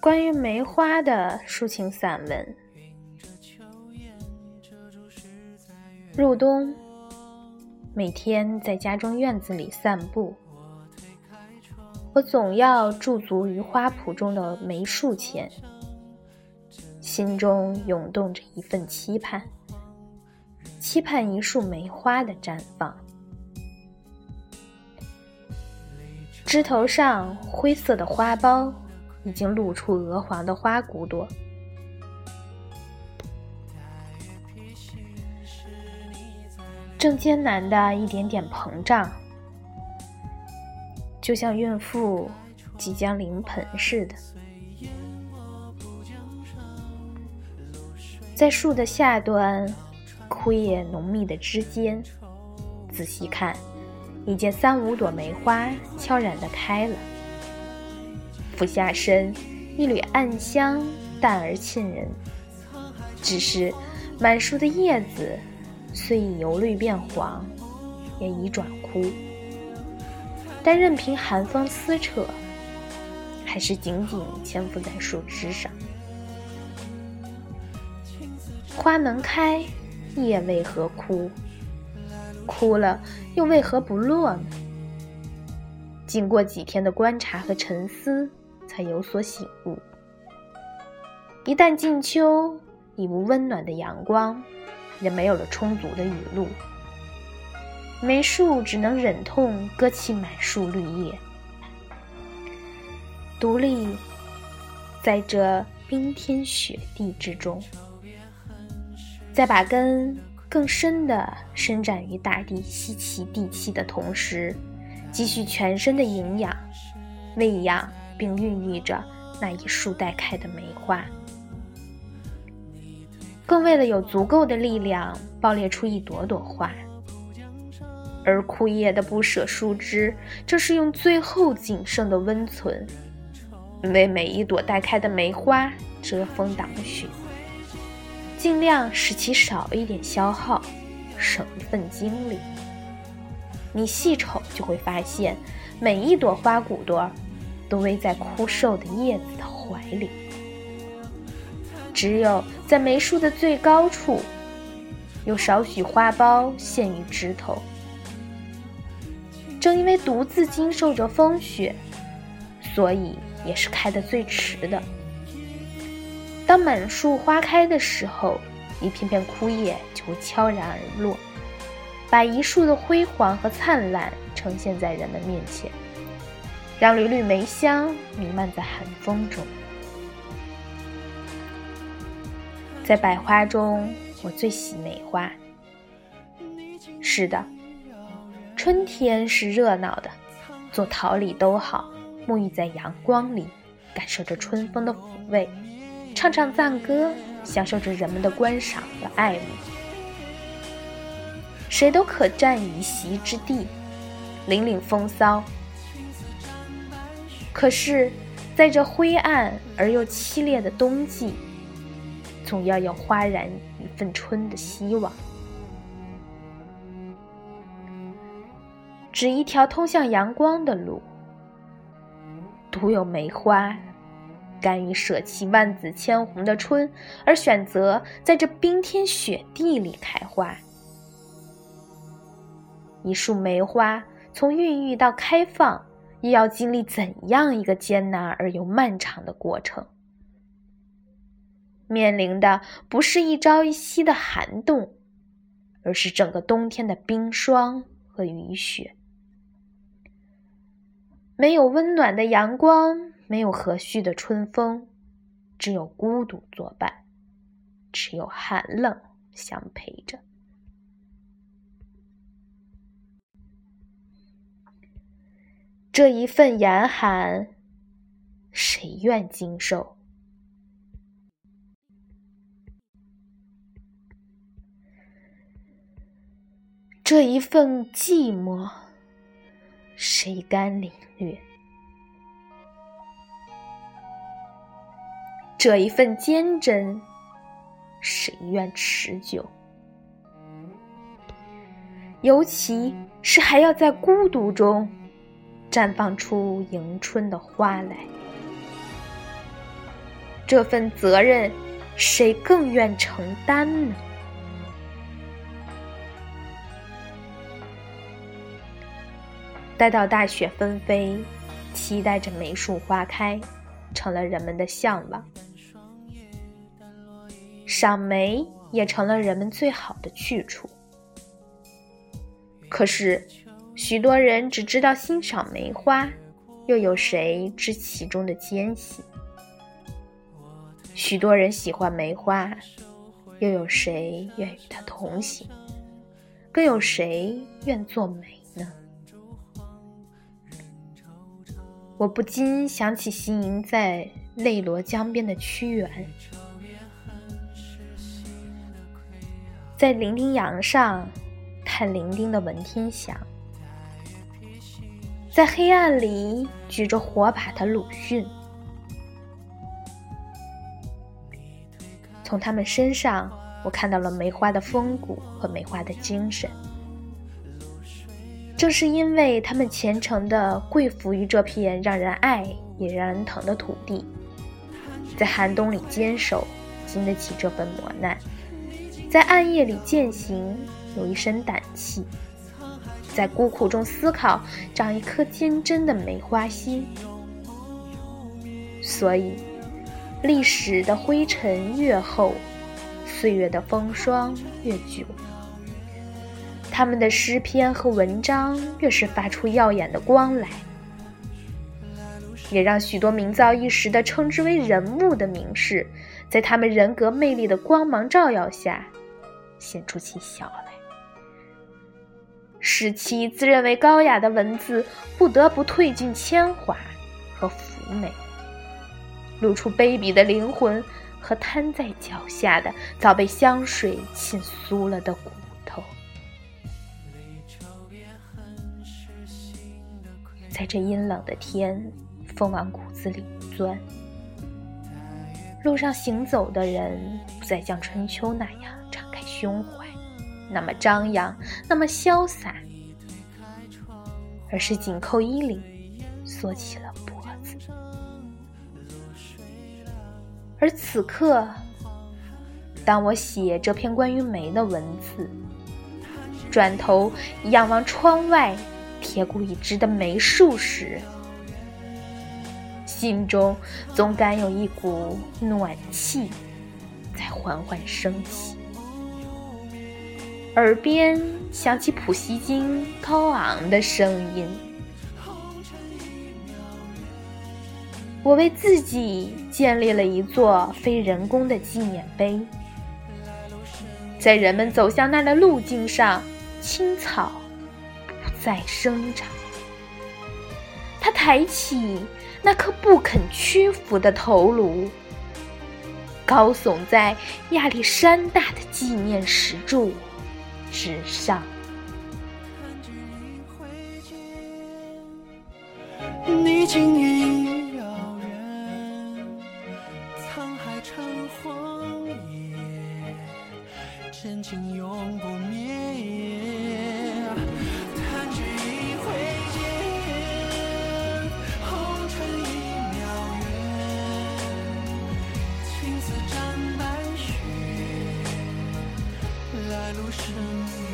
关于梅花的抒情散文。入冬，每天在家中院子里散步，我总要驻足于花圃中的梅树前，心中涌动着一份期盼，期盼一束梅花的绽放。枝头上灰色的花苞已经露出鹅黄的花骨朵。正艰难的一点点膨胀，就像孕妇即将临盆似的。在树的下端，枯叶浓密的枝间，仔细看，已见三五朵梅花悄然的开了。俯下身，一缕暗香淡而沁人。只是满树的叶子。虽已由绿变黄，也已转枯，但任凭寒风撕扯，还是紧紧牵附在树枝上。花能开，叶为何枯？哭了又为何不落呢？经过几天的观察和沉思，才有所醒悟。一旦进秋，已无温暖的阳光。也没有了充足的雨露，梅树只能忍痛割弃满树绿叶，独立在这冰天雪地之中，再把根更深的伸展于大地吸气地气的同时，积蓄全身的营养，喂养并孕育着那一束待开的梅花。更为了有足够的力量爆裂出一朵朵花，而枯叶的不舍树枝，正是用最后仅剩的温存，为每一朵待开的梅花遮风挡雪，尽量使其少一点消耗，省一份精力。你细瞅就会发现，每一朵花骨朵儿都偎在枯瘦的叶子的怀里。只有在梅树的最高处，有少许花苞现于枝头。正因为独自经受着风雪，所以也是开得最迟的。当满树花开的时候，一片片枯叶就会悄然而落，把一树的辉煌和灿烂呈现在人们面前，让缕缕梅香弥漫在寒风中。在百花中，我最喜梅花。是的，春天是热闹的，做桃李都好，沐浴在阳光里，感受着春风的抚慰，唱唱赞歌，享受着人们的观赏和爱慕。谁都可占一席之地，领领风骚。可是，在这灰暗而又凄烈的冬季。总要有花燃一份春的希望。指一条通向阳光的路。独有梅花，甘于舍弃万紫千红的春，而选择在这冰天雪地里开花。一束梅花从孕育到开放，又要经历怎样一个艰难而又漫长的过程？面临的不是一朝一夕的寒冻，而是整个冬天的冰霜和雨雪。没有温暖的阳光，没有和煦的春风，只有孤独作伴，只有寒冷相陪着。这一份严寒，谁愿经受？这一份寂寞，谁甘领略？这一份坚贞，谁愿持久？尤其是还要在孤独中，绽放出迎春的花来。这份责任，谁更愿承担呢？待到大雪纷飞，期待着梅树花开，成了人们的向往。赏梅也成了人们最好的去处。可是，许多人只知道欣赏梅花，又有谁知其中的艰辛？许多人喜欢梅花，又有谁愿与它同行？更有谁愿做梅呢？我不禁想起行吟在汨罗江边的屈原，在伶仃洋上看伶仃的文天祥，在黑暗里举着火把的鲁迅。从他们身上，我看到了梅花的风骨和梅花的精神。正是因为他们虔诚地跪伏于这片让人爱也让人疼的土地，在寒冬里坚守，经得起这份磨难；在暗夜里践行，有一身胆气；在孤苦中思考，长一颗坚贞的梅花心。所以。历史的灰尘越厚，岁月的风霜越久，他们的诗篇和文章越是发出耀眼的光来，也让许多名噪一时的称之为人物的名士，在他们人格魅力的光芒照耀下，显出其效来，使其自认为高雅的文字不得不褪尽铅华和浮美。露出卑鄙的灵魂和瘫在脚下的早被香水浸酥了的骨头，在这阴冷的天，风往骨子里钻。路上行走的人不再像春秋那样胸怀，那么张扬，那么潇洒，而是紧扣衣领，缩起了脖子。而此刻，当我写这篇关于梅的文字，转头仰望窗外铁骨已直的梅树时，心中总感有一股暖气在缓缓升起，耳边响起普希金高昂的声音。我为自己建立了一座非人工的纪念碑，在人们走向那的路径上，青草不再生长。他抬起那颗不肯屈服的头颅，高耸在亚历山大的纪念石柱纸上。弹指一挥间你今已遥远沧海成荒野真情永声，